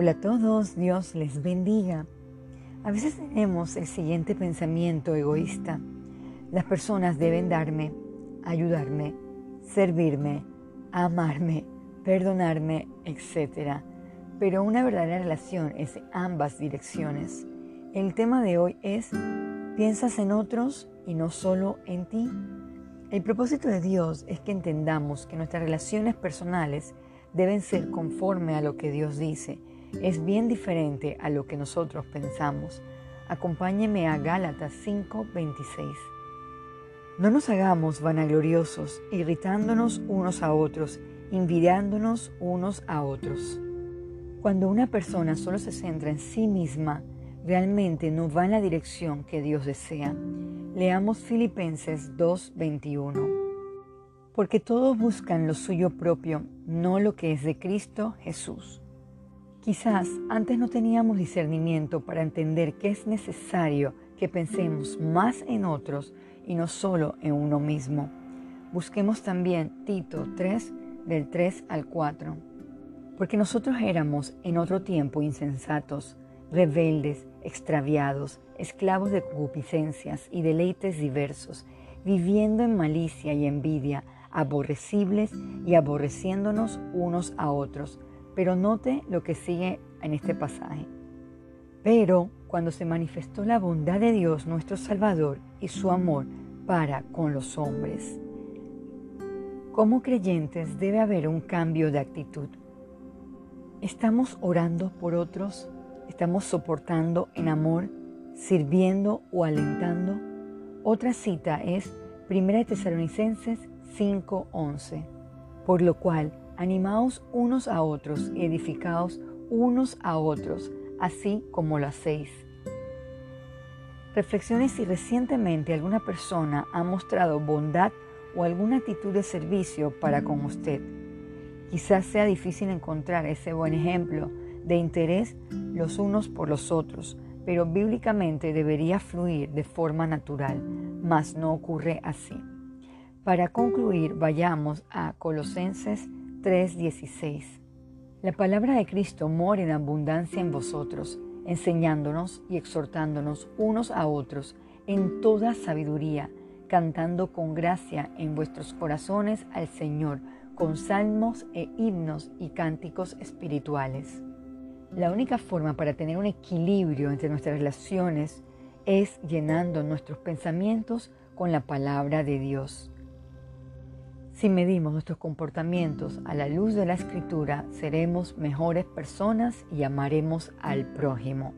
Hola a todos, Dios les bendiga. A veces tenemos el siguiente pensamiento egoísta. Las personas deben darme, ayudarme, servirme, amarme, perdonarme, etc. Pero una verdadera relación es ambas direcciones. El tema de hoy es, ¿piensas en otros y no solo en ti? El propósito de Dios es que entendamos que nuestras relaciones personales deben ser conforme a lo que Dios dice es bien diferente a lo que nosotros pensamos. Acompáñeme a Gálatas 5:26. No nos hagamos vanagloriosos, irritándonos unos a otros, envidiándonos unos a otros. Cuando una persona solo se centra en sí misma, realmente no va en la dirección que Dios desea. Leamos Filipenses 2:21. Porque todos buscan lo suyo propio, no lo que es de Cristo Jesús. Quizás antes no teníamos discernimiento para entender que es necesario que pensemos más en otros y no solo en uno mismo. Busquemos también Tito 3 del 3 al 4. Porque nosotros éramos en otro tiempo insensatos, rebeldes, extraviados, esclavos de concupiscencias y deleites diversos, viviendo en malicia y envidia, aborrecibles y aborreciéndonos unos a otros pero note lo que sigue en este pasaje. Pero cuando se manifestó la bondad de Dios nuestro Salvador y su amor para con los hombres, como creyentes debe haber un cambio de actitud. ¿Estamos orando por otros? ¿Estamos soportando en amor, sirviendo o alentando? Otra cita es 1 Tesalonicenses 5:11, por lo cual Animaos unos a otros y edificaos unos a otros, así como lo hacéis. Reflexione si recientemente alguna persona ha mostrado bondad o alguna actitud de servicio para con usted. Quizás sea difícil encontrar ese buen ejemplo de interés los unos por los otros, pero bíblicamente debería fluir de forma natural, mas no ocurre así. Para concluir, vayamos a Colosenses 3:16. La palabra de Cristo mora en abundancia en vosotros, enseñándonos y exhortándonos unos a otros en toda sabiduría, cantando con gracia en vuestros corazones al Señor, con salmos e himnos y cánticos espirituales. La única forma para tener un equilibrio entre nuestras relaciones es llenando nuestros pensamientos con la palabra de Dios. Si medimos nuestros comportamientos a la luz de la escritura, seremos mejores personas y amaremos al prójimo.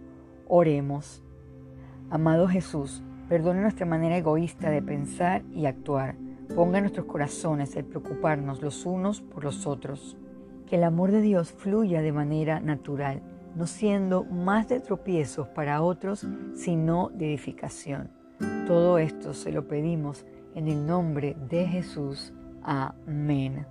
Oremos. Amado Jesús, perdone nuestra manera egoísta de pensar y actuar. Ponga nuestros corazones el preocuparnos los unos por los otros. Que el amor de Dios fluya de manera natural, no siendo más de tropiezos para otros, sino de edificación. Todo esto se lo pedimos en el nombre de Jesús. Amen.